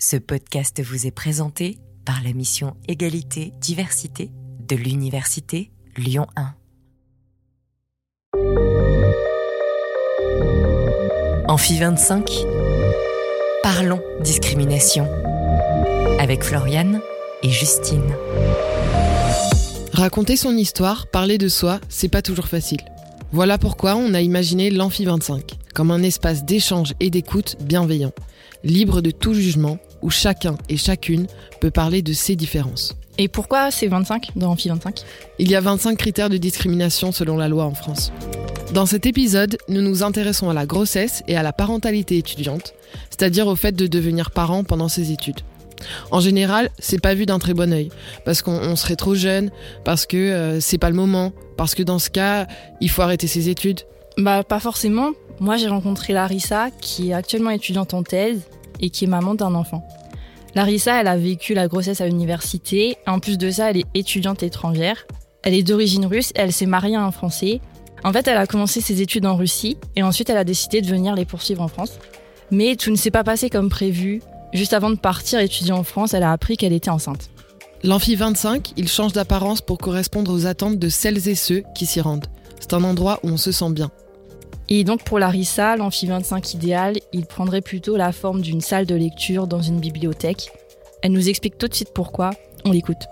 Ce podcast vous est présenté par la mission Égalité, Diversité de l'Université Lyon 1. Amphi 25. Parlons discrimination. Avec Floriane et Justine. Raconter son histoire, parler de soi, c'est pas toujours facile. Voilà pourquoi on a imaginé l'Amphi 25 comme un espace d'échange et d'écoute bienveillant, libre de tout jugement, où chacun et chacune peut parler de ses différences. Et pourquoi c'est 25 dans Amphi 25 Il y a 25 critères de discrimination selon la loi en France. Dans cet épisode, nous nous intéressons à la grossesse et à la parentalité étudiante, c'est-à-dire au fait de devenir parent pendant ses études. En général, c'est pas vu d'un très bon œil, parce qu'on serait trop jeune, parce que euh, c'est pas le moment, parce que dans ce cas, il faut arrêter ses études. Bah pas forcément. Moi j'ai rencontré Larissa qui est actuellement étudiante en thèse et qui est maman d'un enfant. Larissa, elle a vécu la grossesse à l'université. En plus de ça, elle est étudiante étrangère. Elle est d'origine russe et elle s'est mariée à un Français. En fait, elle a commencé ses études en Russie et ensuite elle a décidé de venir les poursuivre en France. Mais tout ne s'est pas passé comme prévu. Juste avant de partir étudier en France, elle a appris qu'elle était enceinte. L'amphi 25, il change d'apparence pour correspondre aux attentes de celles et ceux qui s'y rendent. C'est un endroit où on se sent bien. Et donc pour Larissa, l'amphi 25 idéal, il prendrait plutôt la forme d'une salle de lecture dans une bibliothèque. Elle nous explique tout de suite pourquoi. On l'écoute.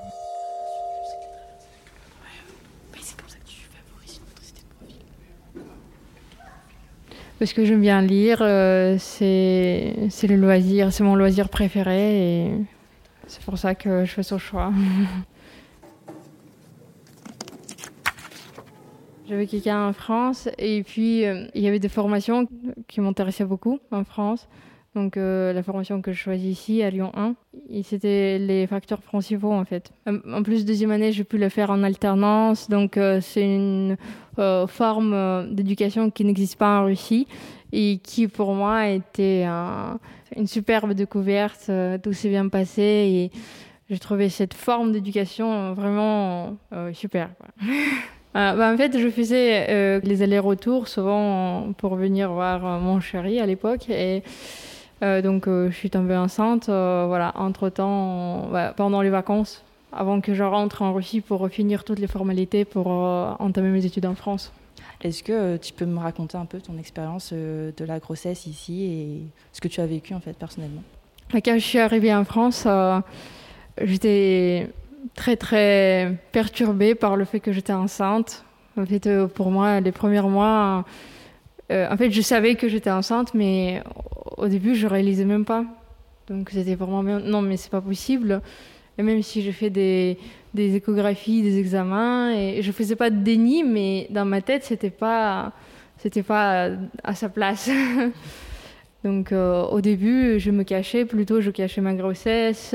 Parce que j'aime bien lire, euh, c'est le loisir, c'est mon loisir préféré et c'est pour ça que je fais ce choix. J'avais quelqu'un en France et puis euh, il y avait des formations qui m'intéressaient beaucoup en France. Donc euh, la formation que je choisis ici à Lyon 1, c'était les facteurs principaux en fait. En plus deuxième année, j'ai pu le faire en alternance, donc euh, c'est une forme d'éducation qui n'existe pas en Russie et qui pour moi a été une superbe découverte. tout s'est bien passé et j'ai trouvé cette forme d'éducation vraiment super. Euh, bah, en fait, je faisais euh, les allers-retours souvent pour venir voir euh, mon chéri à l'époque. Et donc, je suis tombée enceinte, voilà, entre-temps, bah, pendant les vacances, avant que je rentre en Russie pour finir toutes les formalités pour entamer mes études en France. Est-ce que tu peux me raconter un peu ton expérience de la grossesse ici et ce que tu as vécu en fait personnellement? Quand je suis arrivée en France, j'étais très très perturbée par le fait que j'étais enceinte. En fait, euh, pour moi, les premiers mois, euh, en fait, je savais que j'étais enceinte, mais au début, je réalisais même pas. Donc, c'était pour moi, non, mais c'est pas possible. Et même si fais des, des, échographies, des examens, et je faisais pas de déni, mais dans ma tête, c'était pas, c'était pas à sa place. Donc, euh, au début, je me cachais, plutôt, je cachais ma grossesse.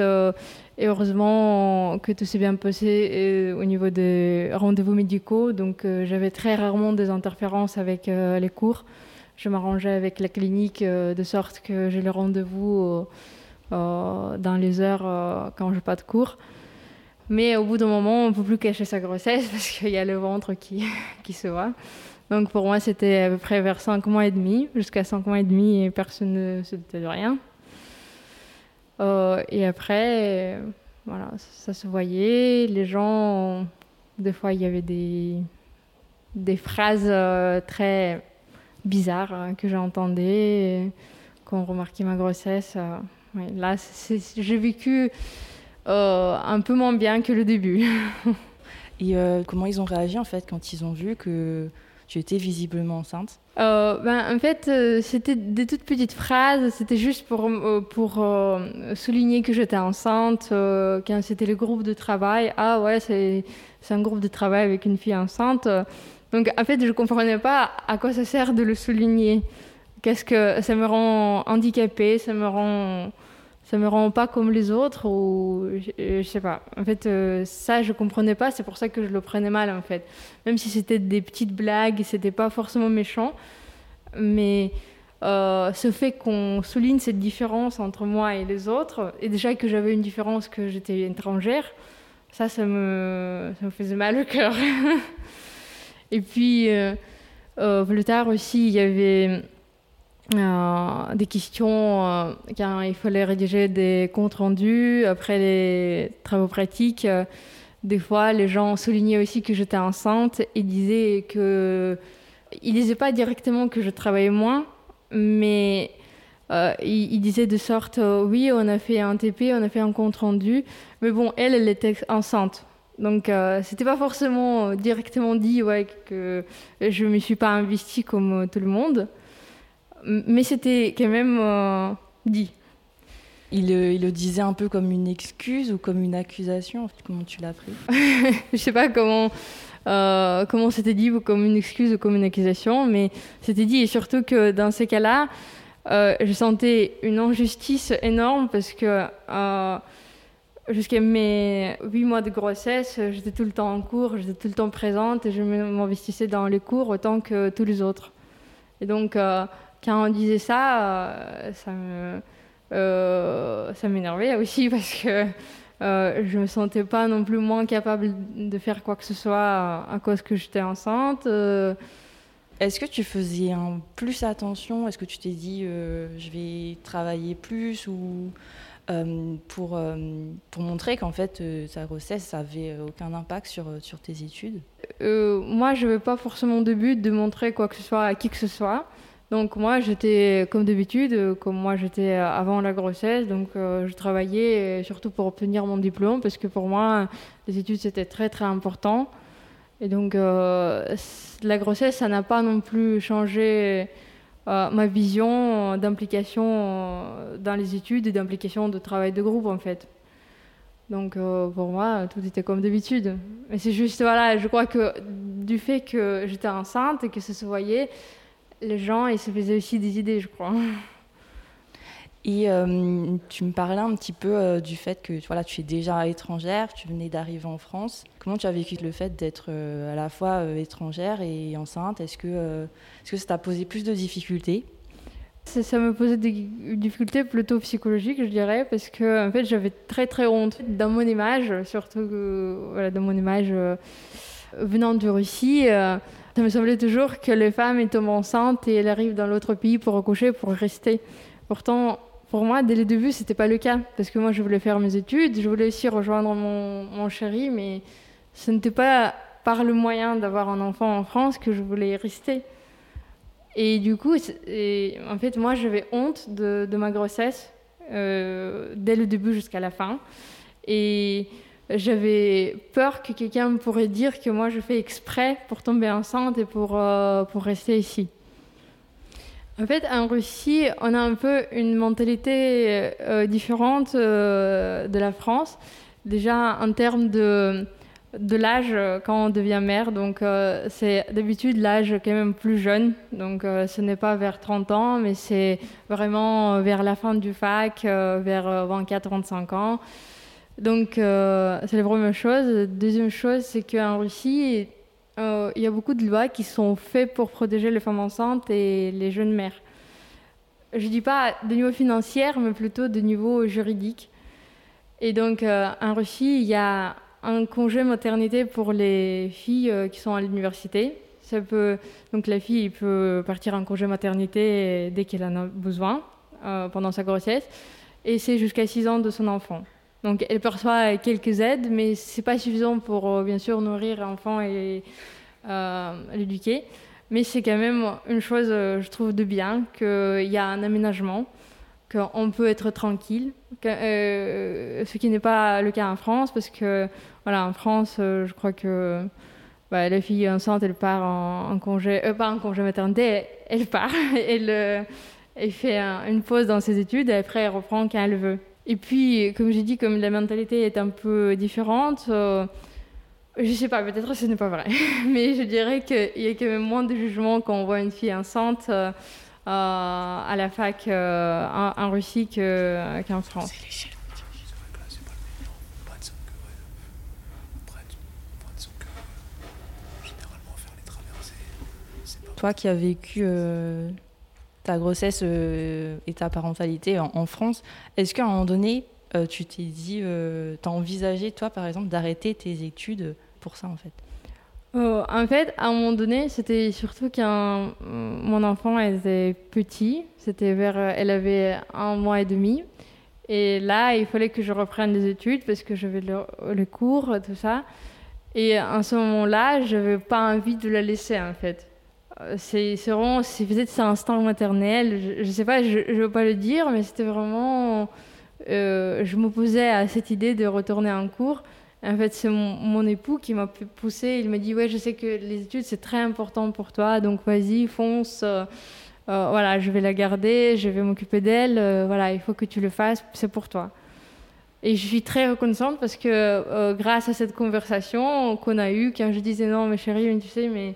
Et heureusement que tout s'est bien passé euh, au niveau des rendez-vous médicaux. Donc euh, j'avais très rarement des interférences avec euh, les cours. Je m'arrangeais avec la clinique de sorte que j'ai le rendez-vous dans les heures quand je n'ai pas de cours. Mais au bout d'un moment, on ne peut plus cacher sa grossesse parce qu'il y a le ventre qui, se voit. Donc pour moi, c'était à peu près vers 5 mois et demi. Jusqu'à 5 mois et demi, personne ne se doutait de rien. Euh, et après, voilà, ça, se voyait. Les gens, des fois, il y avait des, des phrases euh, très bizarres hein, que j'entendais quand on remarquait ma grossesse. Euh, là, j'ai vécu un peu moins bien que le début. et comment ils ont réagi en fait quand ils ont vu que tu étais visiblement enceinte euh, ben, En fait, euh, c'était des toutes petites phrases. C'était juste pour, euh, pour souligner que j'étais enceinte. quand c'était le groupe de travail, ah ouais, c'est un groupe de travail avec une fille enceinte. Donc en fait, je ne comprenais pas à quoi ça sert de le souligner. Qu'est-ce que ça me rend handicapée, ça me rend ça me rend pas comme les autres ou je, sais pas. En fait, euh, ça je comprenais pas, c'est pour ça que je le prenais mal en fait. Même si c'était des petites blagues, c'était pas forcément méchant, mais euh, ce fait qu'on souligne cette différence entre moi et les autres, et déjà que j'avais une différence que j'étais étrangère, ça, ça me, faisait mal au cœur. et puis, euh, plus tard aussi, il y avait des questions quand il fallait rédiger des comptes rendus après les travaux pratiques. des fois, les gens soulignaient aussi que j'étais enceinte et disaient que ils disaient pas directement que je travaillais moins, mais euh, ils, disaient de sorte oui, on a fait un TP, on a fait un compte rendu, mais bon, elle, elle était enceinte. Donc, euh, c'était pas forcément directement dit ouais, que je me suis pas investie comme tout le monde, mais c'était quand même euh, dit. Il, il, le disait un peu comme une excuse ou comme une accusation Comment tu l'as pris? Je sais pas comment euh, comment c'était dit comme une excuse ou comme une accusation, mais c'était dit et surtout que dans ces cas-là, euh, je sentais une injustice énorme parce que euh, jusqu'à mes huit mois de grossesse, j'étais tout le temps en cours, j'étais tout le temps présente et je m'investissais dans les cours autant que tous les autres. Et donc, quand on disait ça, ça me, ça m'énervait aussi parce que euh, je me sentais pas non plus moins capable de faire quoi que ce soit à, cause que j'étais enceinte. Euh. Est-ce que tu faisais un plus attention? Est-ce que tu t'es dit euh, je vais travailler plus ou pour, pour montrer qu'en fait ta grossesse ça avait aucun impact sur, sur tes études? Moi je n'avais pas forcément de but de montrer quoi que ce soit à qui que ce soit. Donc moi, j'étais comme d'habitude, comme moi j'étais avant la grossesse, donc euh, je travaillais surtout pour obtenir mon diplôme, parce que pour moi, les études c'était très très important. Et donc euh, la grossesse, ça n'a pas non plus changé euh, ma vision d'implication dans les études et d'implication de travail de groupe en fait. Donc pour moi, tout était comme d'habitude. Mais c'est juste, voilà, je crois que du fait que j'étais enceinte et que ça se voyait, les gens et se faisaient aussi des idées, je crois. Et euh, tu me parlais un petit peu euh, du fait que voilà, tu es déjà étrangère, tu venais d'arriver en France. Comment tu as vécu le fait d'être euh, à la fois étrangère et enceinte? Est-ce que, est que ça t'a posé plus de difficultés? Ça, me posait des difficultés plutôt psychologiques, je dirais, parce que en fait, j'avais très très honte dans mon image, surtout voilà, dans mon image venant de Russie. Ça me semblait toujours que les femmes tombent enceintes et elles arrivent dans l'autre pays pour accoucher, pour rester. Pourtant, pour moi, dès le début, c'était pas le cas. Parce que moi, je voulais faire mes études, je voulais aussi rejoindre mon, mon chéri, mais ce n'était pas par le moyen d'avoir un enfant en France que je voulais rester. Et du coup, en fait, moi, j'avais honte de, ma grossesse euh, dès le début jusqu'à la fin. Et j'avais peur que quelqu'un pourrait dire que moi je fais exprès pour tomber enceinte et pour, euh, pour rester ici. En fait, en Russie, on a un peu une mentalité euh, différente euh, de la France. Déjà en termes de, de l'âge quand on devient mère, donc c'est d'habitude l'âge quand même plus jeune. Donc ce n'est pas vers 30 ans, mais c'est vraiment vers la fin du fac, vers 24-25 ans. Donc, euh, c'est la première chose. Deuxième chose, c'est qu'en Russie, euh, il y a beaucoup de lois qui sont faites pour protéger les femmes enceintes et les jeunes mères. Je ne dis pas de niveau financier, mais plutôt de niveau juridique. Et donc, euh, en Russie, il y a un congé maternité pour les filles qui sont à l'université. Donc, la fille peut partir en congé maternité dès qu'elle en a besoin pendant sa grossesse. Et c'est jusqu'à 6 ans de son enfant. Donc elle perçoit quelques aides, mais ce n'est pas suffisant pour euh, bien sûr nourrir l'enfant et euh, l'éduquer. Mais c'est quand même une chose, euh, je trouve, de bien, qu'il y a un aménagement, qu'on peut être tranquille, ce qui n'est pas le cas en France, parce que voilà, en France, je crois que bah, la fille enceinte, elle part en, congé, pas en congé maternité, elle, part, elle, elle fait une pause dans ses études, et après elle reprend quand elle veut. Et puis, comme j'ai dit, comme la mentalité est un peu différente, euh, je sais pas, peut-être ce n'est pas vrai, mais je dirais qu'il y a quand même moins de jugement quand on voit une fille enceinte euh, à la fac euh, en, Russie qu'en France. Toi qui as vécu ta grossesse euh, et ta parentalité en, France, est-ce qu'à un moment donné, euh, tu t'es dit, euh, tu as envisagé, toi, par exemple, d'arrêter tes études pour ça, en fait? En fait, à un moment donné, c'était surtout quand mon enfant était petit. C'était vers, elle avait un mois et demi. Et là, il fallait que je reprenne les études parce que j'avais le, le, cours, tout ça. Et à ce moment-là, je n'avais pas envie de la laisser, en fait. Euh, c'est vraiment, peut-être c'est un instinct maternel, je ne sais pas, je ne veux pas le dire, mais c'était vraiment. Euh, je m'opposais à cette idée de retourner en cours. En fait, c'est mon, époux qui m'a poussé. Il m'a dit Ouais, je sais que les études, c'est très important pour toi, donc vas-y, fonce. Euh, voilà, je vais la garder, je vais m'occuper d'elle. voilà, il faut que tu le fasses, c'est pour toi. Et je suis très reconnaissante parce que grâce à cette conversation qu'on a eue, quand je disais Non, mais chérie, tu sais, mais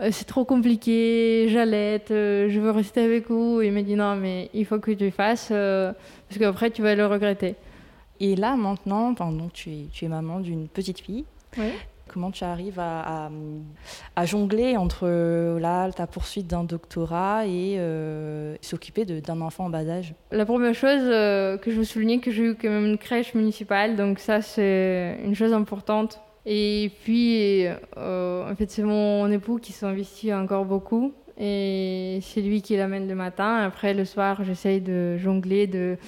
c'est trop compliqué, j'allaite, euh, je veux rester avec vous. Il m'a dit non, mais il faut que tu le fasses euh, parce qu'après tu vas le regretter. Et là maintenant, pendant tu es, tu es maman d'une petite fille. Comment tu arrives à, à, jongler entre là, ta poursuite d'un doctorat et s'occuper d'un enfant en bas âge? La première chose que je veux souligner, que j'ai eu quand même une crèche municipale, donc ça c'est une chose importante et puis, euh, en fait, c'est mon époux qui s'investit encore beaucoup. Et c'est lui qui l'amène le matin. Après, le soir, j'essaye de jongler, de,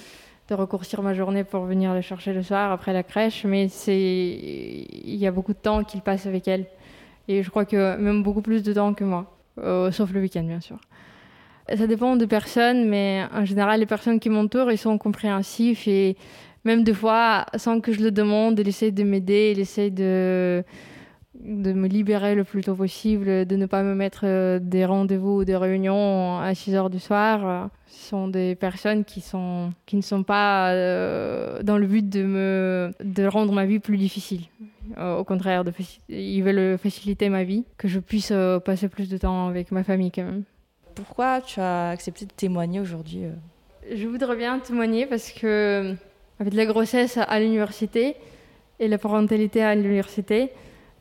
de raccourcir ma journée pour venir le chercher le soir après la crèche. Mais il y a beaucoup de temps qu'il passe avec elle. Et je crois que même beaucoup plus de temps que moi. Euh, sauf le week-end, bien sûr. Ça dépend de personnes, mais en général, les personnes qui m'entourent, ils sont compréhensifs et même des fois, sans que je le demande, il essaie de m'aider, il essaie de, de me libérer le plus tôt possible, de ne pas me mettre euh, des rendez-vous ou des réunions à 6 heures du soir. Ce sont des personnes qui, sont, qui ne sont pas euh, dans le but de, me, de rendre ma vie plus difficile. Euh, au contraire, de, ils veulent faciliter ma vie, que je puisse passer plus de temps avec ma famille quand même. Pourquoi tu as accepté de témoigner aujourd'hui Je voudrais bien témoigner parce que avec la grossesse à l'université et la parentalité à l'université,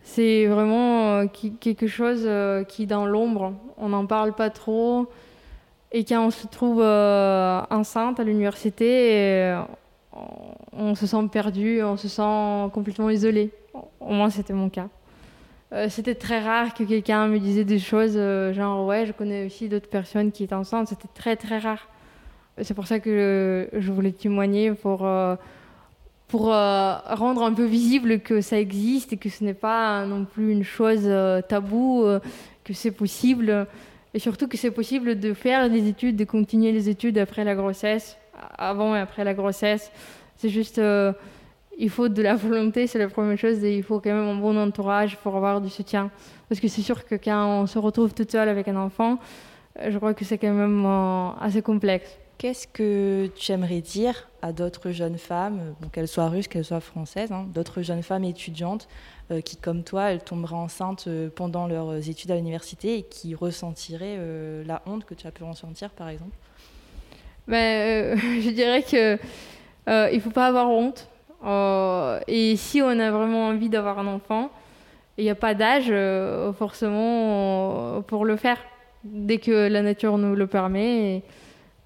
c'est vraiment euh, quelque chose euh, qui dans l'ombre, on n'en parle pas trop. Et quand on se trouve euh, enceinte à l'université, on se sent perdu, on se sent complètement isolé. Au moins, c'était mon cas. c'était très rare que quelqu'un me disait des choses genre ouais, je connais aussi d'autres personnes qui étaient enceintes. C'était très très rare. C'est pour ça que je voulais témoigner pour, euh, pour euh, rendre un peu visible que ça existe et que ce n'est pas non plus une chose euh, taboue, que c'est possible. Et surtout que c'est possible de faire des études, de continuer les études après la grossesse, avant et après la grossesse. C'est juste, il faut de la volonté, c'est la première chose, et il faut quand même un bon entourage pour avoir du soutien. Parce que c'est sûr que quand on se retrouve toute seule avec un enfant, je crois que c'est quand même assez complexe. Qu'est-ce que tu aimerais dire à d'autres jeunes femmes, qu'elles soient russes, qu'elles soient françaises, hein, d'autres jeunes femmes étudiantes euh, qui, comme toi, elles tomberaient enceintes euh, pendant leurs études à l'université et qui ressentiraient euh, la honte que tu as pu ressentir, par exemple? Ben, Je dirais qu'il ne faut pas avoir honte. et si on a vraiment envie d'avoir un enfant, il n'y a pas d'âge forcément pour le faire. Dès que la nature nous le permet. Et, euh,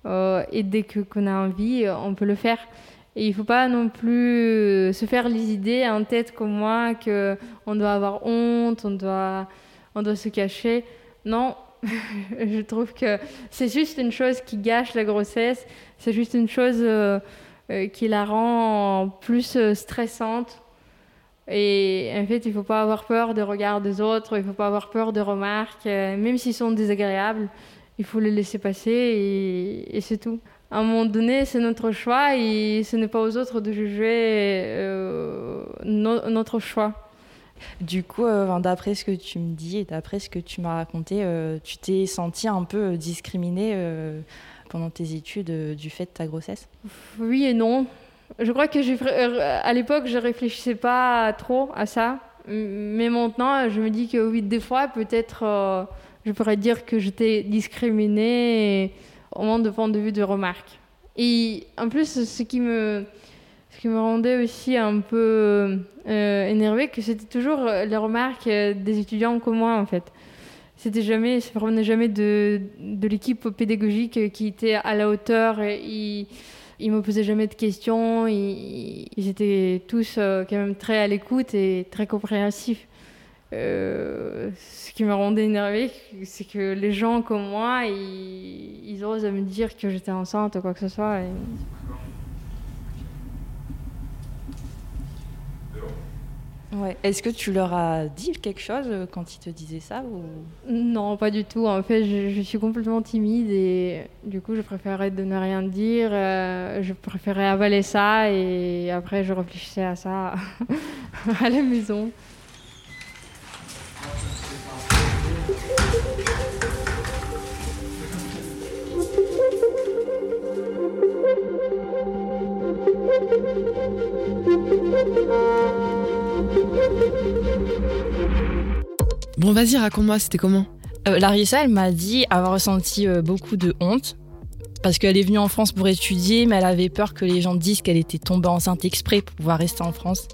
et dès qu'on a envie, euh, on peut le faire. Et il ne faut pas non plus euh, se faire les idées en tête comme moi qu'on doit avoir honte, on doit, on doit se cacher. Non, je trouve que c'est juste une chose qui gâche la grossesse, c'est juste une chose qui la rend plus stressante. Et en fait, il ne faut pas avoir peur des regards des autres, il ne faut pas avoir peur des remarques, même s'ils sont désagréables il faut les laisser passer et, c'est tout. À un moment donné, c'est notre choix et ce n'est pas aux autres de juger euh, notre choix. Du coup, euh, d'après ce que tu me dis et d'après ce que tu m'as raconté, euh, tu t'es senti un peu discriminée pendant tes études du fait de ta grossesse? Oui et non. Je crois que à l'époque, je réfléchissais pas trop à ça. Mais maintenant, je me dis que oui, des fois, peut-être je pourrais dire que j'étais discriminée au moins de point de vue de remarques. Et en plus, ce qui me, ce qui me rendait aussi un peu euh, énervée, que c'était toujours les remarques des étudiants comme moi, en fait. C'était jamais, ça provenait jamais de, de l'équipe pédagogique qui était à la hauteur. Ils, ils me posaient jamais de questions. Ils, ils étaient tous euh, quand même très à l'écoute et très compréhensifs. Euh, ce qui me rendait énervée, c'est que les gens comme moi, ils, ils osent me dire que j'étais enceinte ou quoi que ce soit. Et... Ouais. Est-ce que tu leur as dit quelque chose euh, quand ils te disaient ça ou... Non, pas du tout. En fait, je, je, suis complètement timide et du coup, je préférais de ne rien dire. Euh, je préférais avaler ça et après, je réfléchissais à ça à la maison. Bon, vas-y, raconte-moi, c'était comment euh, Larissa, elle m'a dit avoir ressenti euh, beaucoup de honte parce qu'elle est venue en France pour étudier, mais elle avait peur que les gens disent qu'elle était tombée enceinte exprès pour pouvoir rester en France.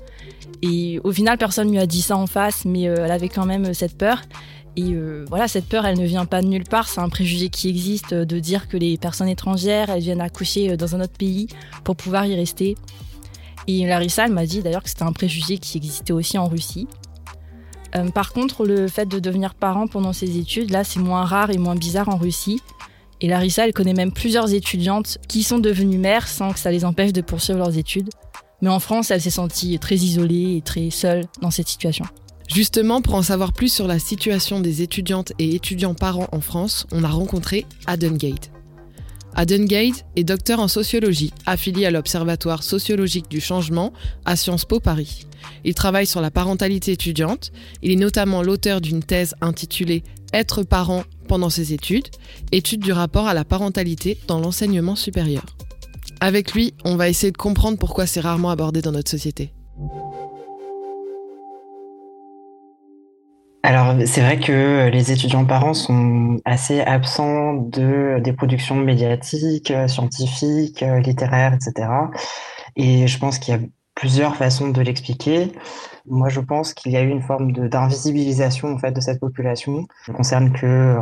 Et au final, personne ne lui a dit ça en face, mais euh, elle avait quand même cette peur. Et euh, voilà, cette peur, elle ne vient pas de nulle part. C'est un préjugé qui existe de dire que les personnes étrangères, elles viennent accoucher dans un autre pays pour pouvoir y rester. Et Larissa, elle m'a dit d'ailleurs que c'était un préjugé qui existait aussi en Russie. Euh, par contre, le fait de devenir parent pendant ses études, là, c'est moins rare et moins bizarre en Russie. Et Larissa, elle connaît même plusieurs étudiantes qui sont devenues mères sans que ça les empêche de poursuivre leurs études. Mais en France, elle s'est sentie très isolée et très seule dans cette situation. Justement, pour en savoir plus sur la situation des étudiantes et étudiants parents en France, on a rencontré Adam Gate. Adam Gate est docteur en sociologie, affilié à l'Observatoire sociologique du changement à Sciences Po Paris. Il travaille sur la parentalité étudiante. Il est notamment l'auteur d'une thèse intitulée Être parent pendant ses études, étude du rapport à la parentalité dans l'enseignement supérieur. Avec lui, on va essayer de comprendre pourquoi c'est rarement abordé dans notre société. Alors, c'est vrai que les étudiants parents sont assez absents de, des productions médiatiques, scientifiques, littéraires, etc. Et je pense qu'il y a plusieurs façons de l'expliquer. Moi, je pense qu'il y a eu une forme d'invisibilisation en fait de cette population. Ça concerne que euh,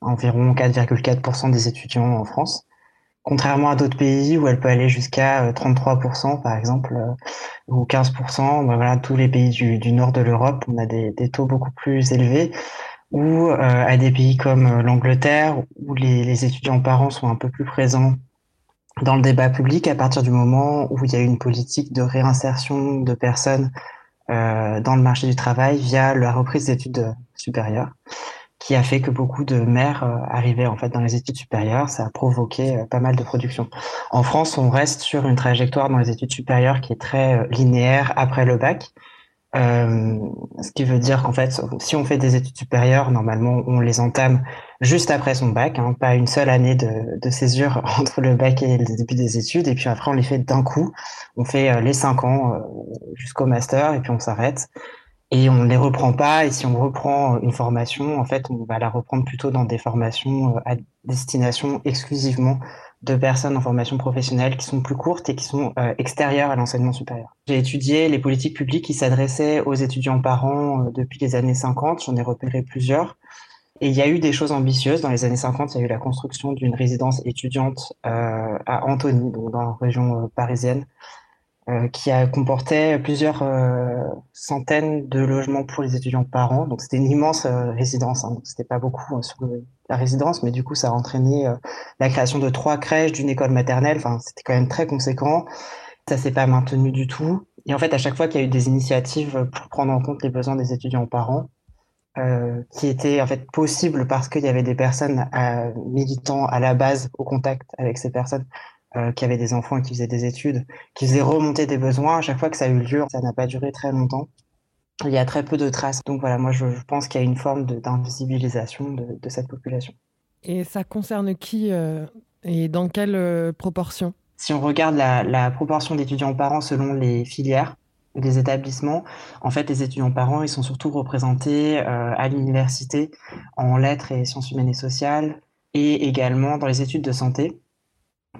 environ 4,4% des étudiants en France, contrairement à d'autres pays où elle peut aller jusqu'à 33% euh, par exemple euh, ou 15%. Ben voilà, tous les pays du, nord de l'Europe, on a des, taux beaucoup plus élevés. Ou à des pays comme l'Angleterre où les, étudiants parents sont un peu plus présents dans le débat public à partir du moment où il y a une politique de réinsertion de personnes euh, dans le marché du travail via la reprise d'études supérieures, qui a fait que beaucoup de mères euh, arrivaient en fait dans les études supérieures. Ça a provoqué euh, pas mal de production. En France, on reste sur une trajectoire dans les études supérieures qui est très euh, linéaire après le bac. Euh, ce qui veut dire qu'en fait, si on fait des études supérieures, normalement, on les entame juste après son bac, hein, pas une seule année de, de, césure entre le bac et le début des études, et puis après on les fait d'un coup. On fait les cinq ans jusqu'au master, et puis on s'arrête. Et on ne les reprend pas, et si on reprend une formation, en fait, on va la reprendre plutôt dans des formations à destination exclusivement de personnes en formation professionnelle qui sont plus courtes et qui sont euh, extérieures à l'enseignement supérieur. J'ai étudié les politiques publiques qui s'adressaient aux étudiants parents euh, depuis les années 50, j'en ai repéré plusieurs. Et il y a eu des choses ambitieuses. Dans les années 50, il y a eu la construction d'une résidence étudiante euh, à Antony, donc dans la région euh, parisienne, euh, qui a comporté plusieurs euh, centaines de logements pour les étudiants parents. Donc c'était une immense résidence. Hein, c'était pas beaucoup sur le, la résidence, mais du coup, ça a entraîné euh, la création de trois crèches, d'une école maternelle. Enfin, c'était quand même très conséquent. Ça s'est pas maintenu du tout. Et en fait, à chaque fois qu'il y a eu des initiatives pour prendre en compte les besoins des étudiants parents, euh, qui étaient en fait possibles parce qu'il y avait des personnes euh, militant à la base au contact avec ces personnes euh, qui avaient des enfants et qui faisaient des études, qui faisaient remonter des besoins. À chaque fois que ça a eu lieu, ça n'a pas duré très longtemps il y a très peu de traces. Donc voilà, moi je, je pense qu'il y a une forme d'invisibilisation de, de, cette population. Et ça concerne qui euh, et dans quelle euh, proportion? Si on regarde la, la proportion d'étudiants parents selon les filières, les établissements, en fait, les étudiants parents, ils sont surtout représentés euh, à l'université en lettres et sciences humaines et sociales, et également dans les études de santé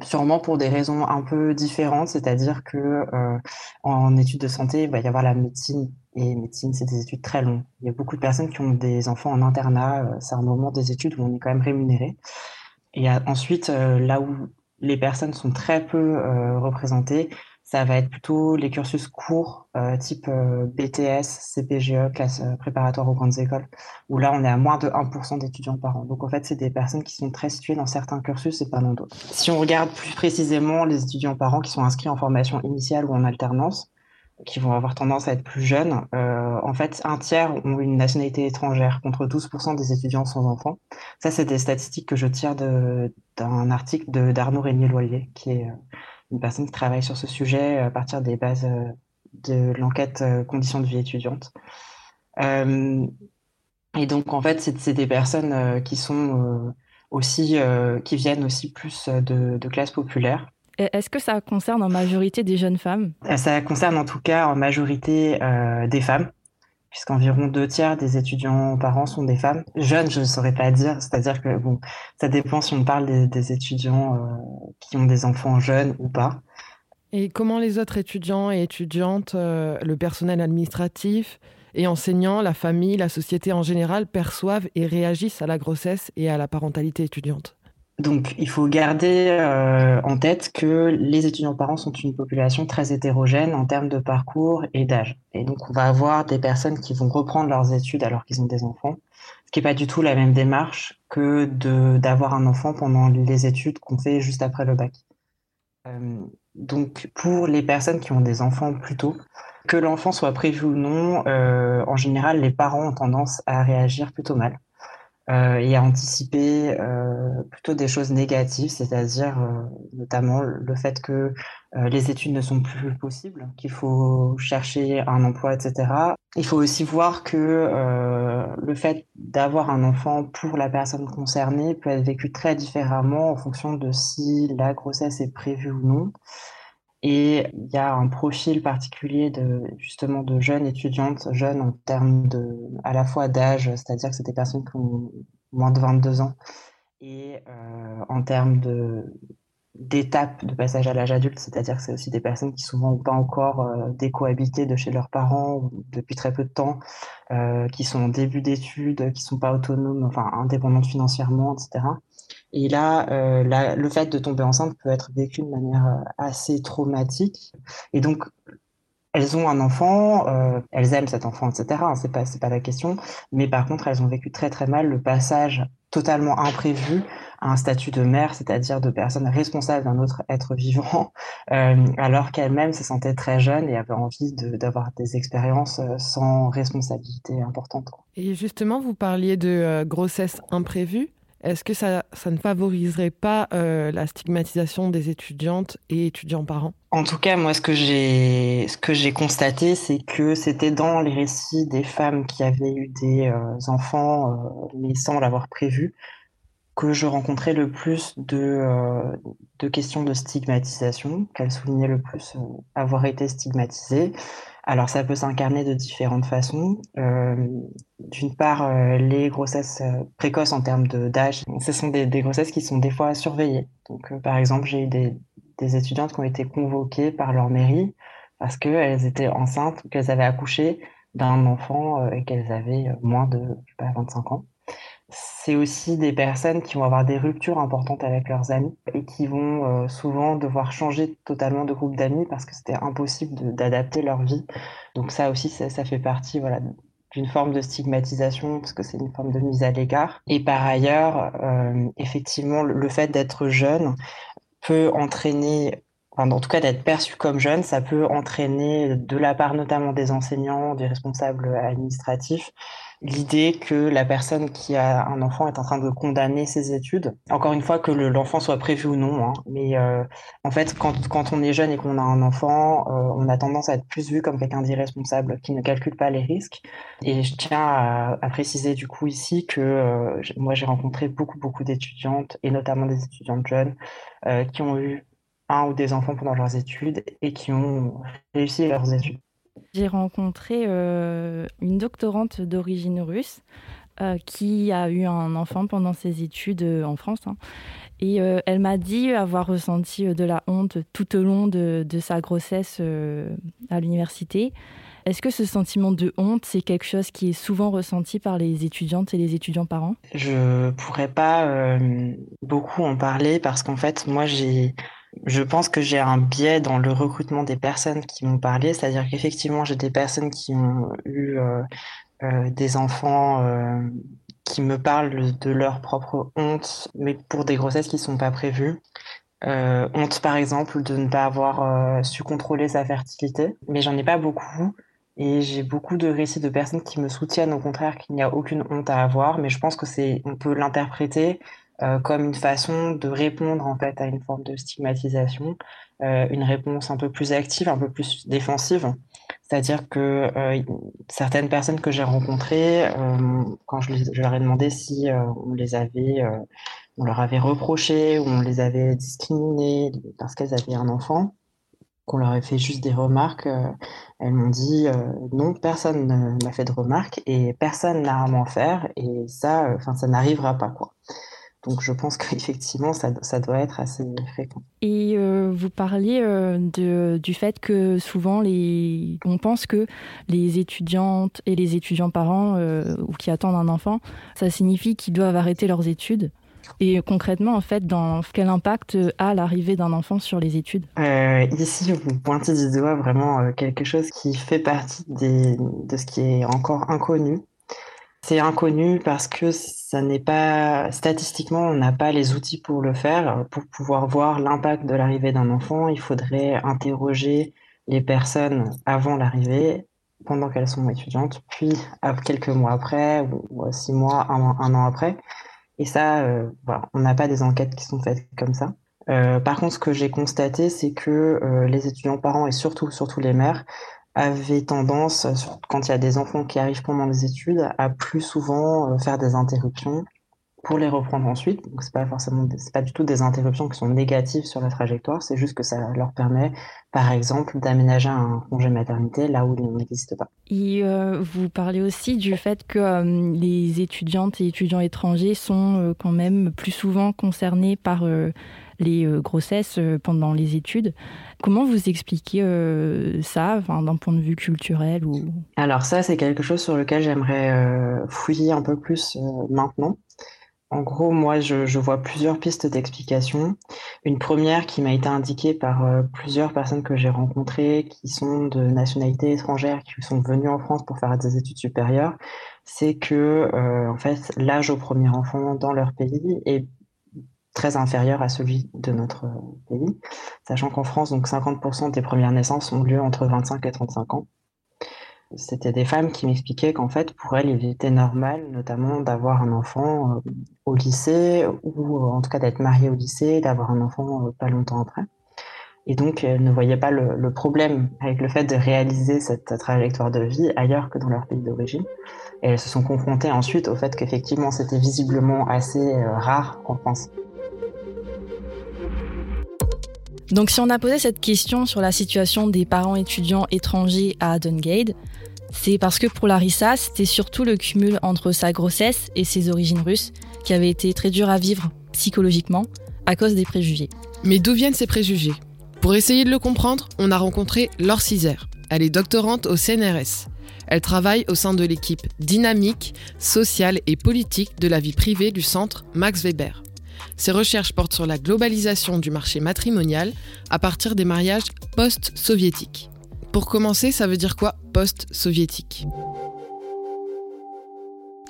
sûrement pour des raisons un peu différentes, c'est-à-dire que euh, en études de santé, il va y avoir la médecine et médecine, c'est des études très longues. Il y a beaucoup de personnes qui ont des enfants en internat, euh, c'est un moment des études où on est quand même rémunéré. Et ensuite, euh, là où les personnes sont très peu représentées, ça va être plutôt les cursus courts, euh, type euh, BTS, CPGE, classe euh, préparatoire aux grandes écoles, où là, on est à moins de 1% d'étudiants par an. Donc, en fait, c'est des personnes qui sont très situées dans certains cursus et pas dans d'autres. Si on regarde plus précisément les étudiants par an qui sont inscrits en formation initiale ou en alternance, qui vont avoir tendance à être plus jeunes, en fait, un tiers ont une nationalité étrangère, contre 12% des étudiants sans enfants. Ça, c'est des statistiques que je tire d'un article d'Arnaud Régnier-Loyer, qui est une personne qui travaille sur ce sujet euh, à partir des bases euh, de l'enquête euh, conditions de vie étudiante. et donc, en fait, c'est des personnes qui sont aussi, qui viennent aussi plus de, de classes populaires. Est-ce que ça concerne en majorité des jeunes femmes? Ça concerne en tout cas en majorité des femmes puisqu'environ deux tiers des étudiants par an sont des femmes. Jeunes, je ne saurais pas dire, c'est-à-dire que bon, ça dépend si on parle des, étudiants euh, qui ont des enfants jeunes ou pas. Et comment les autres étudiants et étudiantes, euh, le personnel administratif et enseignants, la famille, la société en général perçoivent et réagissent à la grossesse et à la parentalité étudiante? Donc, il faut garder euh, en tête que les étudiants parents sont une population très hétérogène en termes de parcours et d'âge. Et donc, on va avoir des personnes qui vont reprendre leurs études alors qu'ils ont des enfants, ce qui n'est pas du tout la même démarche que d'avoir un enfant pendant les études qu'on fait juste après le bac. Euh, donc, pour les personnes qui ont des enfants plus tôt, que l'enfant soit prévu ou non, euh, en général, les parents ont tendance à réagir plutôt mal. Euh, et à anticiper euh, plutôt des choses négatives, c'est-à-dire euh, notamment le fait que les études ne sont plus possibles, qu'il faut chercher un emploi, etc. Il faut aussi voir que le fait d'avoir un enfant pour la personne concernée peut être vécu très différemment en fonction de si la grossesse est prévue ou non. Et il y a un profil particulier de justement de jeunes étudiantes, jeunes en termes de à la fois d'âge, c'est-à-dire que c'est des personnes qui ont moins de 22 ans, et euh, en termes de d'étapes de passage à l'âge adulte, c'est-à-dire que c'est aussi des personnes qui souvent n'ont pas encore euh, décohabité de chez leurs parents depuis très peu de temps, euh, qui sont en début d'études, qui sont pas autonomes, enfin indépendantes financièrement, etc. Et là, euh, le fait de tomber enceinte peut être vécu de manière euh, assez traumatique. Et donc, elles ont un enfant, euh, elles aiment cet enfant, etc. Hein, c'est pas, pas la question. Mais par contre, elles ont vécu très très mal le passage totalement imprévu à un statut de mère, c'est-à-dire de personne responsable d'un autre être vivant, alors qu'elle-même se sentait très jeune et avait envie d'avoir des expériences sans responsabilité importante. Et justement, vous parliez de grossesse imprévue. Est-ce que ça, ne favoriserait pas euh, la stigmatisation des étudiantes et étudiants parents En tout cas, moi, ce que j'ai, constaté, c'est que c'était dans les récits des femmes qui avaient eu des euh, enfants, euh, mais sans l'avoir prévu, que je rencontrais le plus de, de questions de stigmatisation, qu'elles soulignaient le plus avoir été stigmatisées. Alors ça peut s'incarner de différentes façons. Euh, d'une part, euh, les grossesses euh, précoces en termes d'âge, ce sont des, grossesses qui sont des fois surveillées. Donc par exemple, j'ai eu des, étudiantes qui ont été convoquées par leur mairie parce qu'elles étaient enceintes ou qu'elles avaient accouché d'un enfant et qu'elles avaient moins de pas, 25 ans c'est aussi des personnes qui vont avoir des ruptures importantes avec leurs amis et qui vont euh, souvent devoir changer totalement de groupe d'amis parce que c'était impossible d'adapter leur vie. Donc ça aussi, ça, fait partie voilà, d'une forme de stigmatisation parce que c'est une forme de mise à l'écart. Et par ailleurs, euh, effectivement, le, fait d'être jeune peut entraîner Enfin, en tout cas d'être perçu comme jeune, ça peut entraîner de la part notamment des enseignants, des responsables administratifs, l'idée que la personne qui a un enfant est en train de condamner ses études. Encore une fois, que l'enfant soit prévu ou non. Hein. Mais euh, en fait, quand, quand, on est jeune et qu'on a un enfant, euh, on a tendance à être plus vu comme quelqu'un d'irresponsable qui ne calcule pas les risques. Et je tiens à, à préciser du coup ici que euh, moi j'ai rencontré beaucoup beaucoup d'étudiantes et notamment des étudiantes jeunes qui ont eu un ou des enfants pendant leurs études et qui ont réussi leurs études. J'ai rencontré euh, une doctorante d'origine russe euh, qui a eu un enfant pendant ses études euh, en France. Hein. Et elle m'a dit avoir ressenti de la honte tout au long de, de sa grossesse à l'université. Est-ce que ce sentiment de honte, c'est quelque chose qui est souvent ressenti par les étudiantes et les étudiants parents? Je pourrais pas beaucoup en parler parce qu'en fait, moi, j'ai Je pense que j'ai un biais dans le recrutement des personnes qui m'ont parlé, c'est-à-dire qu'effectivement, j'ai des personnes qui ont eu euh, euh, des enfants euh, qui me parlent de leur propre honte, mais pour des grossesses qui ne sont pas prévues. honte, par exemple, de ne pas avoir su contrôler sa fertilité, mais j'en ai pas beaucoup. Et j'ai beaucoup de récits de personnes qui me soutiennent au contraire qu'il n'y a aucune honte à avoir, mais je pense que c'est, on peut l'interpréter euh, comme une façon de répondre en fait à une forme de stigmatisation, euh, une réponse un peu plus active, un peu plus défensive. C'est-à-dire que euh, certaines personnes que j'ai rencontrées, quand je, leur ai demandé si on les avait, on leur avait reproché ou on les avait discriminées parce qu'elles avaient un enfant, qu'on leur ait fait juste des remarques, elles m'ont dit non, personne ne m'a fait de remarques et personne n'a à m'en faire et ça, enfin, ça n'arrivera pas quoi. Donc je pense qu'effectivement, ça, ça, doit être assez fréquent. Et euh, vous parliez euh, de, du fait que souvent, les... on pense que les étudiantes et les étudiants parents euh, ou qui attendent un enfant, ça signifie qu'ils doivent arrêter leurs études. Et concrètement, en fait, dans quel impact a l'arrivée d'un enfant sur les études? Ici, vous pointez du doigt vraiment quelque chose qui fait partie de ce qui est encore inconnu c'est inconnu parce que ça n'est pas statistiquement, on n'a pas les outils pour le faire. Pour pouvoir voir l'impact de l'arrivée d'un enfant, il faudrait interroger les personnes avant l'arrivée, pendant qu'elles sont étudiantes, puis quelques mois après, ou six mois, un, an après. Et ça, euh, on n'a pas des enquêtes qui sont faites comme ça. Euh, par contre, ce que j'ai constaté, c'est que euh, les étudiants parents et surtout, surtout les mères avait tendance, quand il y a des enfants qui arrivent pendant les études, à plus souvent faire des interruptions pour les reprendre ensuite. Donc c'est pas forcément, c'est pas du tout des interruptions qui sont négatives sur la trajectoire, c'est juste que ça leur permet, par exemple, d'aménager un congé maternité là où il n'existe pas. Et euh, vous parlez aussi du fait que les étudiantes et étudiants étrangers sont quand même plus souvent concernés par les grossesses pendant les études. Comment vous expliquez euh, ça, d'un point de vue culturel ou... Alors ça, c'est quelque chose sur lequel j'aimerais euh, fouiller un peu plus euh, maintenant. En gros, moi, je, vois plusieurs pistes d'explication. Une première qui m'a été indiquée par plusieurs personnes que j'ai rencontrées, qui sont de nationalité étrangère, qui sont venues en France pour faire des études supérieures, c'est que, fait, l'âge au premier enfant dans leur pays est très inférieur à celui de notre pays, sachant qu'en France, donc 50% des premières naissances ont lieu entre 25 et 35 ans. C'était des femmes qui m'expliquaient qu'en fait, pour elles, il était normal, notamment, d'avoir un enfant euh, au lycée, ou en tout cas d'être mariée au lycée, d'avoir un enfant euh, pas longtemps après. Et donc, elles ne voyaient pas le, problème avec le fait de réaliser cette trajectoire de vie ailleurs que dans leur pays d'origine. Et elles se sont confrontées ensuite au fait qu'effectivement, c'était visiblement assez euh, rare en France. Donc si on a posé cette question sur la situation des parents étudiants étrangers à Dungade, c'est parce que pour Larissa, c'était surtout le cumul entre sa grossesse et ses origines russes qui avait été très dur à vivre psychologiquement à cause des préjugés. Mais d'où viennent ces préjugés? Pour essayer de le comprendre, on a rencontré Laure Cizer. Elle est doctorante au CNRS. Elle travaille au sein de l'équipe dynamique, sociale et politique de la vie privée du centre Max Weber. Ses recherches portent sur la globalisation du marché matrimonial à partir des mariages post-soviétiques. Pour commencer, ça veut dire quoi post-soviétique?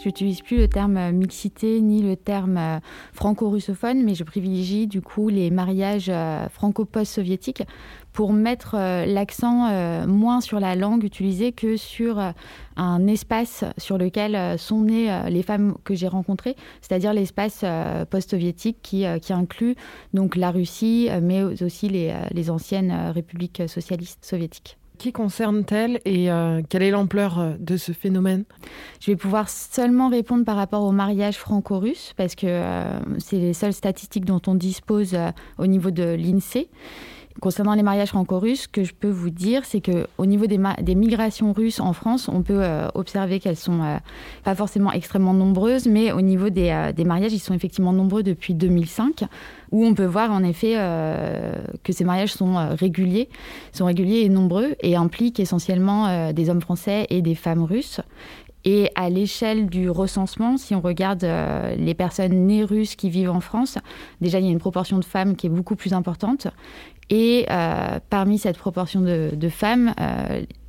J'utilise plus le terme euh, mixité ni le terme euh, franco-russophone, mais je privilégie du coup les mariages euh, franco-post-soviétiques pour mettre l'accent moins sur la langue utilisée que sur un espace sur lequel sont nées les femmes que j'ai rencontrées, c'est-à-dire l'espace post-soviétique qui, inclut donc la Russie, mais aussi les anciennes républiques socialistes soviétiques. Qui concerne-t-elle et euh, quelle est l'ampleur euh, de ce phénomène? Je vais pouvoir seulement répondre par rapport au mariage franco-russe parce que euh, c'est les seules statistiques dont on dispose au niveau de l'INSEE. Concernant les mariages franco-russes, ce que je peux vous dire, c'est qu'au niveau des, migrations russes en France, on peut observer qu'elles sont pas forcément extrêmement nombreuses, mais au niveau des, des, mariages, ils sont effectivement nombreux depuis 2005 où on peut voir en effet euh, que ces mariages sont euh, réguliers, sont réguliers et nombreux et impliquent essentiellement euh, des hommes français et des femmes russes. Et à l'échelle du recensement, si on regarde les personnes nées russes qui vivent en France, déjà il y a une proportion de femmes qui est beaucoup plus importante. Et parmi cette proportion de, femmes,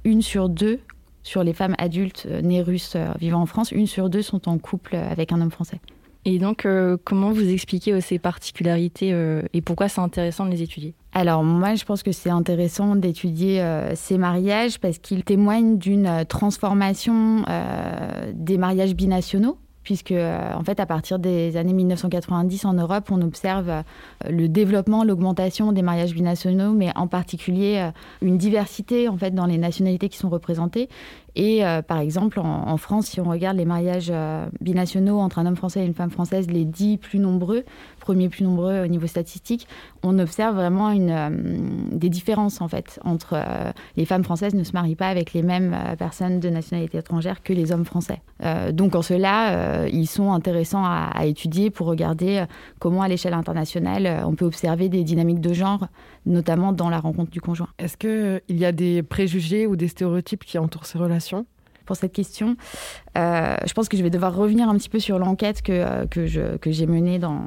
une sur deux sur les femmes adultes nées russes vivant en France, une sur deux sont en couple avec un homme français. Et donc, euh, comment vous expliquez euh, ces particularités euh, et pourquoi c'est intéressant de les étudier? Alors moi, je pense que c'est intéressant d'étudier ces mariages parce qu'ils témoignent d'une transformation des mariages binationaux puisque en fait à partir des années 1990 en Europe, on observe le développement, l'augmentation des mariages binationaux, mais en particulier une diversité en fait dans les nationalités qui sont représentées et euh, par exemple, en, France, si on regarde les mariages euh, binationaux entre un homme français et une femme française, les dix plus nombreux, premiers plus nombreux au niveau statistique, on observe vraiment une, euh, des différences en fait entre les femmes françaises ne se marient pas avec les mêmes personnes de nationalité étrangère que les hommes français. donc en cela, ils sont intéressants à, à, étudier pour regarder comment à l'échelle internationale on peut observer des dynamiques de genre, notamment dans la rencontre du conjoint. Est-ce qu'il y a des préjugés ou des stéréotypes qui entourent ces relations? Pour cette question. Euh, je pense que je vais devoir revenir un petit peu sur l'enquête que, euh, que, j'ai menée dans,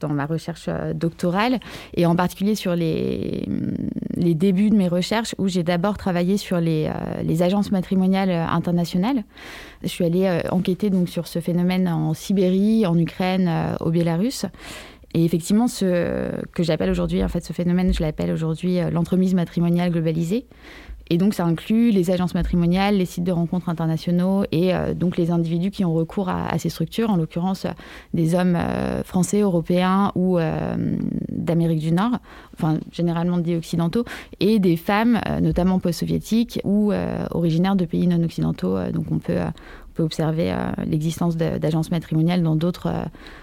dans ma recherche euh, doctorale, et en particulier sur les, les débuts de mes recherches, où j'ai d'abord travaillé sur les, les agences matrimoniales internationales. Je suis allée enquêter donc, sur ce phénomène en Sibérie, en Ukraine, au Bélarus. Et effectivement, ce que j'appelle aujourd'hui, en fait, ce phénomène, je l'appelle aujourd'hui l'entremise matrimoniale globalisée. Et donc, ça inclut les agences matrimoniales, les sites de rencontres internationaux et euh, donc les individus qui ont recours à, ces structures, en l'occurrence des hommes euh, français, européens ou euh, d'Amérique du Nord, enfin généralement des occidentaux, et des femmes, notamment post-soviétiques ou originaires de pays non occidentaux. donc, on peut, observer l'existence d'agences matrimoniales dans d'autres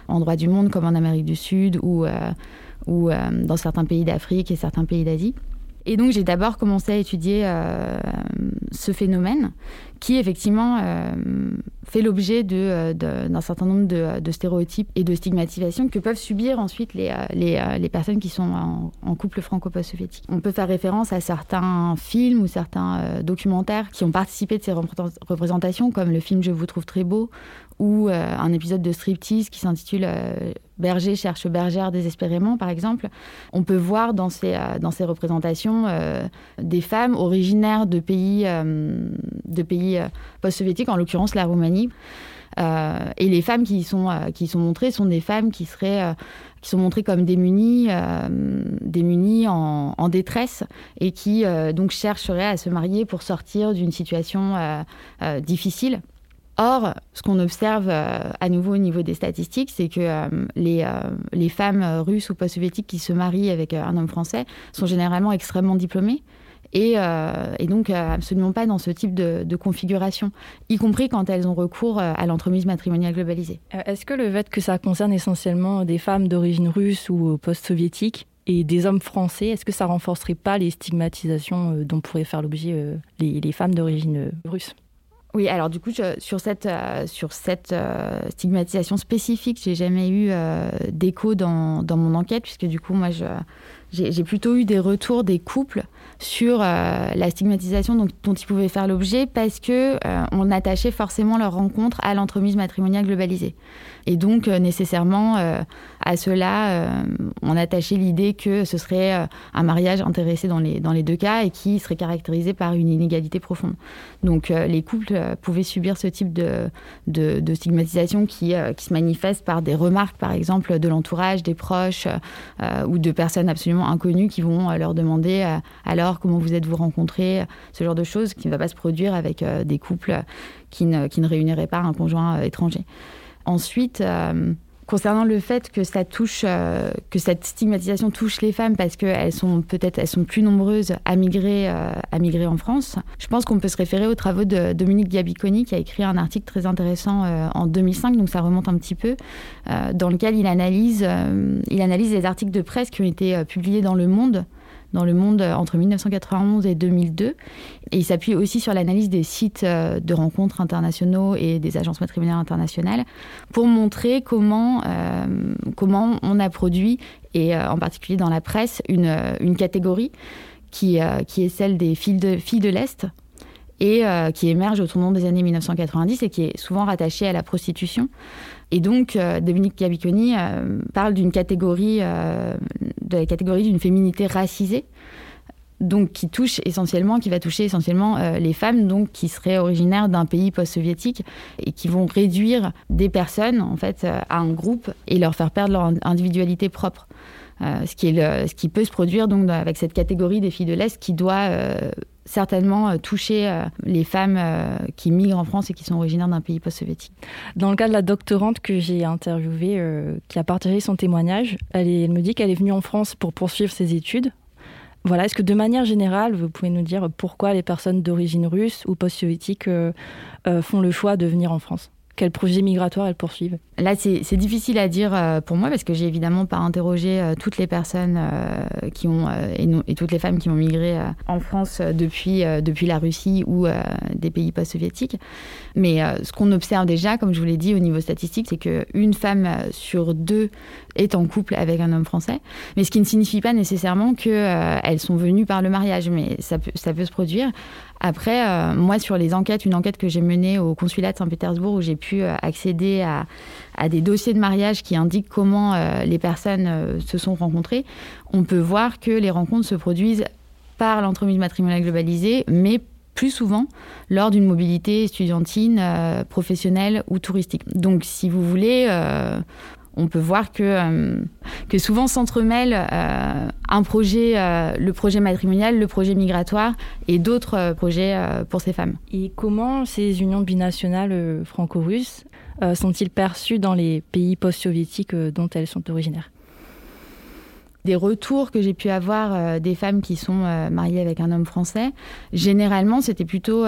endroits du monde, comme en Amérique du Sud ou dans certains pays d'Afrique et certains pays d'Asie. Et donc j'ai d'abord commencé à étudier euh, ce phénomène qui effectivement euh, fait l'objet euh, d'un certain nombre de, stéréotypes et de stigmatisations que peuvent subir ensuite les, les, personnes qui sont en, couple franco-post-soviétique. On peut faire référence à certains films ou certains documentaires qui ont participé de ces représentations, comme le film Je vous trouve très beau ou euh, un épisode de striptease qui s'intitule euh, Berger cherche bergère désespérément, par exemple. On peut voir dans ces, euh, représentations des femmes originaires de pays, post-soviétiques, en l'occurrence la Roumanie. et les femmes qui qui sont montrées sont des femmes qui seraient qui sont montrées comme démunies, démunies en, en, détresse et qui donc chercheraient à se marier pour sortir d'une situation difficile. Or, ce qu'on observe euh, à nouveau au niveau des statistiques, c'est que euh, les, euh, les, femmes russes ou post-soviétiques qui se marient avec un homme français sont généralement extrêmement diplômées. Et, donc absolument pas dans ce type de, configuration, y compris quand elles ont recours à l'entremise matrimoniale globalisée. Est-ce que le fait que ça concerne essentiellement des femmes d'origine russe ou post-soviétique et des hommes français, est-ce que ça renforcerait pas les stigmatisations dont pourraient faire l'objet les femmes d'origine russe? Oui, alors du coup, sur cette, euh, sur cette euh, stigmatisation spécifique, j'ai jamais eu euh, d'écho dans, dans, mon enquête, puisque du coup, moi, j'ai plutôt eu des retours des couples sur la stigmatisation dont, dont, ils pouvaient faire l'objet, parce que on attachait forcément leur rencontre à l'entremise matrimoniale globalisée. Et donc, euh, nécessairement, euh, à cela, euh, on attachait l'idée que ce serait un mariage intéressé dans les, dans les deux cas et qui serait caractérisé par une inégalité profonde. Donc, les couples pouvaient subir ce type de, de, stigmatisation qui, qui se manifeste par des remarques, par exemple, de l'entourage, des proches ou de personnes absolument inconnues qui vont leur demander alors comment vous êtes-vous rencontrés, ce genre de choses qui ne va pas se produire avec des couples qui ne, qui ne réuniraient pas un conjoint étranger. Ensuite, euh, concernant le fait que ça euh, cette stigmatisation touche les femmes parce qu'elles sont peut-être elles sont plus nombreuses à migrer, euh, à migrer en France, je pense qu'on peut se référer aux travaux de Dominique Gabiconi qui a écrit un article très intéressant en 2005, donc ça remonte un petit peu, dans lequel il analyse, il analyse les articles de presse qui ont été publiés dans Le Monde dans le monde entre 1991 et 2002. Et il s'appuie aussi sur l'analyse des sites euh, de rencontres internationaux et des agences matrimoniales internationales pour montrer comment, euh, comment on a produit, et euh, en particulier dans la presse, une, une catégorie qui, qui est celle des filles de, filles de l'Est, et qui émerge au tournant des années 1990 et qui est souvent rattaché à la prostitution. Et donc, Dominique Gabiconi parle d'une catégorie, de la catégorie d'une féminité racisée, donc qui touche essentiellement, qui va toucher essentiellement euh, les femmes, donc qui seraient originaires d'un pays post-soviétique et qui vont réduire des personnes en fait euh, à un groupe et leur faire perdre leur individualité propre. Euh, ce, qui est ce qui peut se produire donc avec cette catégorie des filles de l'Est qui doit certainement toucher les femmes qui migrent en France et qui sont originaires d'un pays post-soviétique. Dans le cas de la doctorante que j'ai interviewée, qui a partagé son témoignage, elle, me dit qu'elle est venue en France pour poursuivre ses études voilà, est-ce que de manière générale, vous pouvez nous dire pourquoi les personnes d'origine russe ou post-soviétique euh, euh, font le choix de venir en France? Quel projet migratoire elles poursuivent Là, c'est difficile à dire euh, pour moi parce que j'ai évidemment pas interrogé euh, toutes les personnes euh, qui ont et, toutes les femmes qui ont migré en France depuis, depuis la Russie ou des pays post-soviétiques. Mais ce qu'on observe déjà, comme je vous l'ai dit au niveau statistique, c'est qu'une femme sur deux est en couple avec un homme français. Mais ce qui ne signifie pas nécessairement qu'elles sont venues par le mariage, mais ça peut, ça peut se produire. Après, euh, moi, sur les enquêtes, une enquête que j'ai menée au consulat de Saint-Pétersbourg, où j'ai pu euh, accéder à, des dossiers de mariage qui indiquent comment euh, les personnes se sont rencontrées, on peut voir que les rencontres se produisent par l'entremise matrimoniale globalisée, mais plus souvent lors d'une mobilité estudiantine, professionnelle ou touristique. Donc, si vous voulez, on peut voir que, euh, que souvent s'entremêlent euh, un projet, euh, le projet matrimonial, le projet migratoire et d'autres projets pour ces femmes. Et comment ces unions binationales franco-russes sont-ils perçues dans les pays post-soviétiques dont elles sont originaires? Des retours que j'ai pu avoir des femmes qui sont mariées avec un homme français, généralement, c'était plutôt,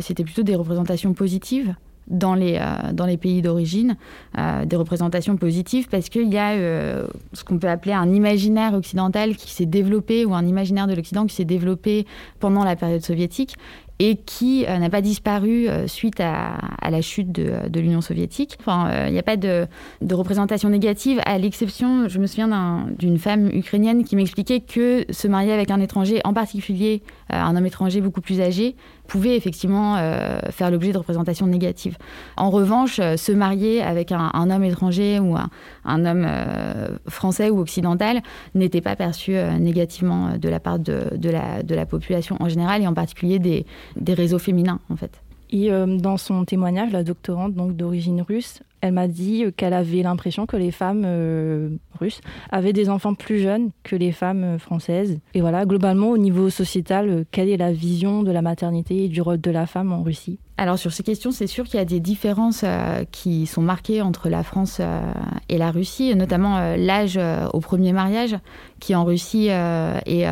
c'était plutôt des représentations positives dans les, euh, dans les pays d'origine, euh, des représentations positives, parce qu'il y a euh, ce qu'on peut appeler un imaginaire occidental qui s'est développé, ou un imaginaire de l'Occident qui s'est développé pendant la période soviétique, et qui n'a pas disparu suite à, la chute de, de l'Union soviétique. Enfin, il n'y a pas de, de, représentation négative, à l'exception, je me souviens d'une femme ukrainienne qui m'expliquait que se marier avec un étranger, en particulier un homme étranger beaucoup plus âgé, pouvait effectivement euh, faire l'objet de représentations négatives. En revanche, euh, se marier avec un, homme étranger ou un, homme euh, français ou occidental n'était pas perçu négativement de la part de, la, de, la, population en général et en particulier des, des réseaux féminins en fait. Et dans son témoignage, la doctorante donc d'origine russe elle m'a dit qu'elle avait l'impression que les femmes euh, russes avaient des enfants plus jeunes que les femmes euh, françaises. Et voilà, globalement, au niveau sociétal, euh, quelle est la vision de la maternité et du rôle de la femme en Russie? Alors sur ces questions, c'est sûr qu'il y a des différences qui sont marquées entre la France et la Russie, notamment l'âge au premier mariage, qui en Russie est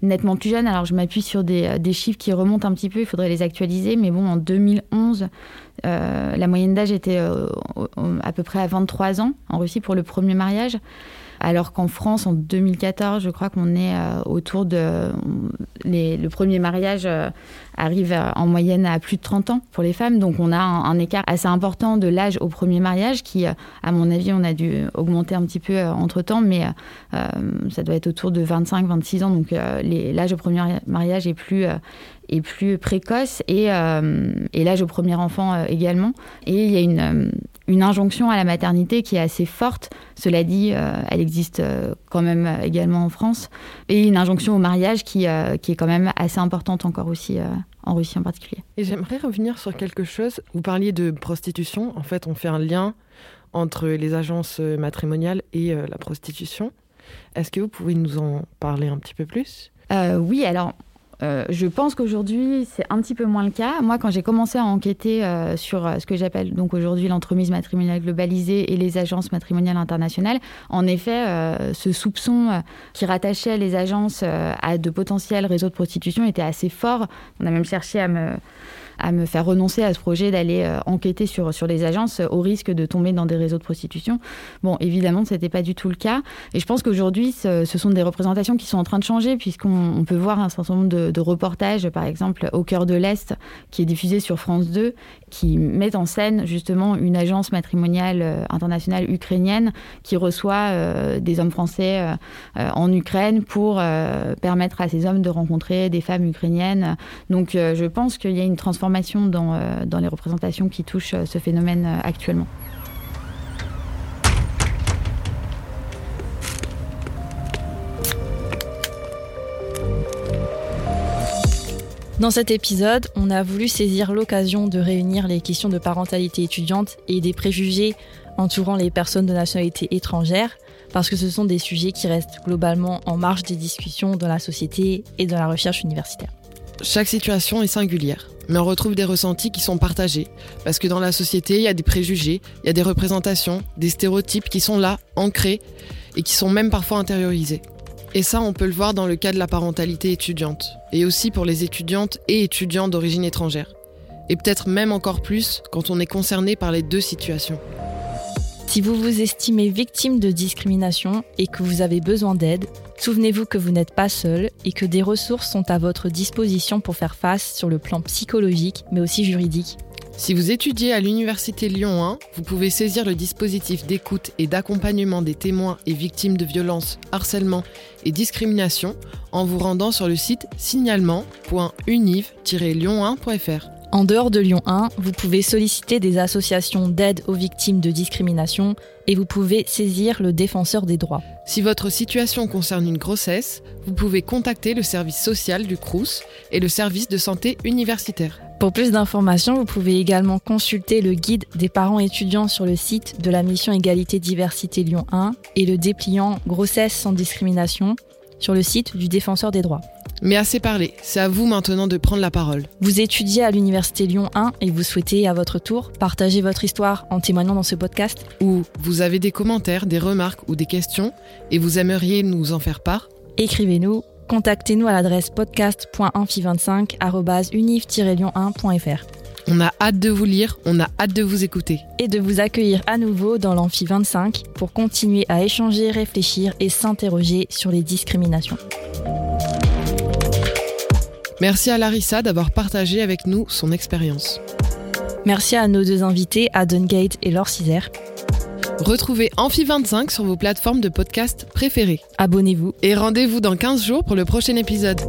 nettement plus jeune. Alors je m'appuie sur des, des, chiffres qui remontent un petit peu, il faudrait les actualiser, mais bon, en 2011, euh, la moyenne d'âge était euh, à peu près à 23 ans en Russie pour le premier mariage. Alors qu'en France, en 2014, je crois qu'on est euh, autour de. le premier mariage arrive en moyenne à plus de 30 ans pour les femmes. Donc on a un, écart assez important de l'âge au premier mariage qui, à mon avis, on a dû augmenter un petit peu entre temps, mais ça doit être autour de 25-26 ans. Donc l'âge au premier mariage est plus est plus précoce et, euh, et l'âge au premier enfant euh, également. Et il y a une, euh, une, injonction à la maternité qui est assez forte. Cela dit, elle existe quand même également en France. Et une injonction au mariage qui, qui est quand même assez importante encore aussi en Russie en particulier. Et j'aimerais revenir sur quelque chose. Vous parliez de prostitution. En fait, on fait un lien entre les agences matrimoniales et la prostitution. Est-ce que vous pouvez nous en parler un petit peu plus? Oui, alors euh, je pense qu'aujourd'hui, c'est un petit peu moins le cas. Moi, quand j'ai commencé à enquêter euh, sur euh, ce que j'appelle donc aujourd'hui l'entremise matrimoniale globalisée et les agences matrimoniales internationales, en effet, ce soupçon qui rattachait les agences à de potentiels réseaux de prostitution était assez fort. On a même cherché à me à me faire renoncer à ce projet d'aller euh, enquêter sur, sur les agences au risque de tomber dans des réseaux de prostitution. Bon, évidemment, ce n'était pas du tout le cas. Et je pense qu'aujourd'hui, ce, sont des représentations qui sont en train de changer, puisqu'on peut voir un certain nombre de, reportages, par exemple, Au cœur de l'Est, qui est diffusé sur France 2, qui met en scène justement une agence matrimoniale euh, internationale ukrainienne qui reçoit euh, des hommes français en Ukraine pour permettre à ces hommes de rencontrer des femmes ukrainiennes. Donc je pense qu'il y a une transformation dans, dans les représentations qui touchent ce phénomène actuellement. Dans cet épisode, on a voulu saisir l'occasion de réunir les questions de parentalité étudiante et des préjugés entourant les personnes de nationalité étrangère, parce que ce sont des sujets qui restent globalement en marge des discussions dans la société et dans la recherche universitaire. Chaque situation est singulière, mais on retrouve des ressentis qui sont partagés, parce que dans la société, il y a des préjugés, il y a des représentations, des stéréotypes qui sont là, ancrés, et qui sont même parfois intériorisés. Et ça, on peut le voir dans le cas de la parentalité étudiante, et aussi pour les étudiantes et étudiants d'origine étrangère. Et peut-être même encore plus quand on est concerné par les deux situations. Si vous vous estimez victime de discrimination et que vous avez besoin d'aide, souvenez-vous que vous n'êtes pas seul et que des ressources sont à votre disposition pour faire face sur le plan psychologique mais aussi juridique. Si vous étudiez à l'Université Lyon 1, vous pouvez saisir le dispositif d'écoute et d'accompagnement des témoins et victimes de violences, harcèlement et discrimination en vous rendant sur le site signalement.univ-lyon1.fr. En dehors de Lyon 1, vous pouvez solliciter des associations d'aide aux victimes de discrimination et vous pouvez saisir le défenseur des droits. Si votre situation concerne une grossesse, vous pouvez contacter le service social du CRUS et le service de santé universitaire. Pour plus d'informations, vous pouvez également consulter le guide des parents étudiants sur le site de la mission Égalité Diversité Lyon 1 et le dépliant Grossesse sans discrimination sur le site du Défenseur des droits. Mais assez parlé, c'est à vous maintenant de prendre la parole. Vous étudiez à l'Université Lyon 1 et vous souhaitez à votre tour partager votre histoire en témoignant dans ce podcast Ou vous avez des commentaires, des remarques ou des questions et vous aimeriez nous en faire part? Écrivez-nous contactez-nous à l'adresse podcast.amphi25.univ-lyon1.fr. On a hâte de vous lire, on a hâte de vous écouter. Et de vous accueillir à nouveau dans l'Amphi 25 pour continuer à échanger, réfléchir et s'interroger sur les discriminations. Merci à Larissa d'avoir partagé avec nous son expérience. Merci à nos deux invités, Adam Gate et Laure Cizer. Retrouvez Amphi25 sur vos plateformes de podcast préférées. Abonnez-vous. Et rendez-vous dans 15 jours pour le prochain épisode.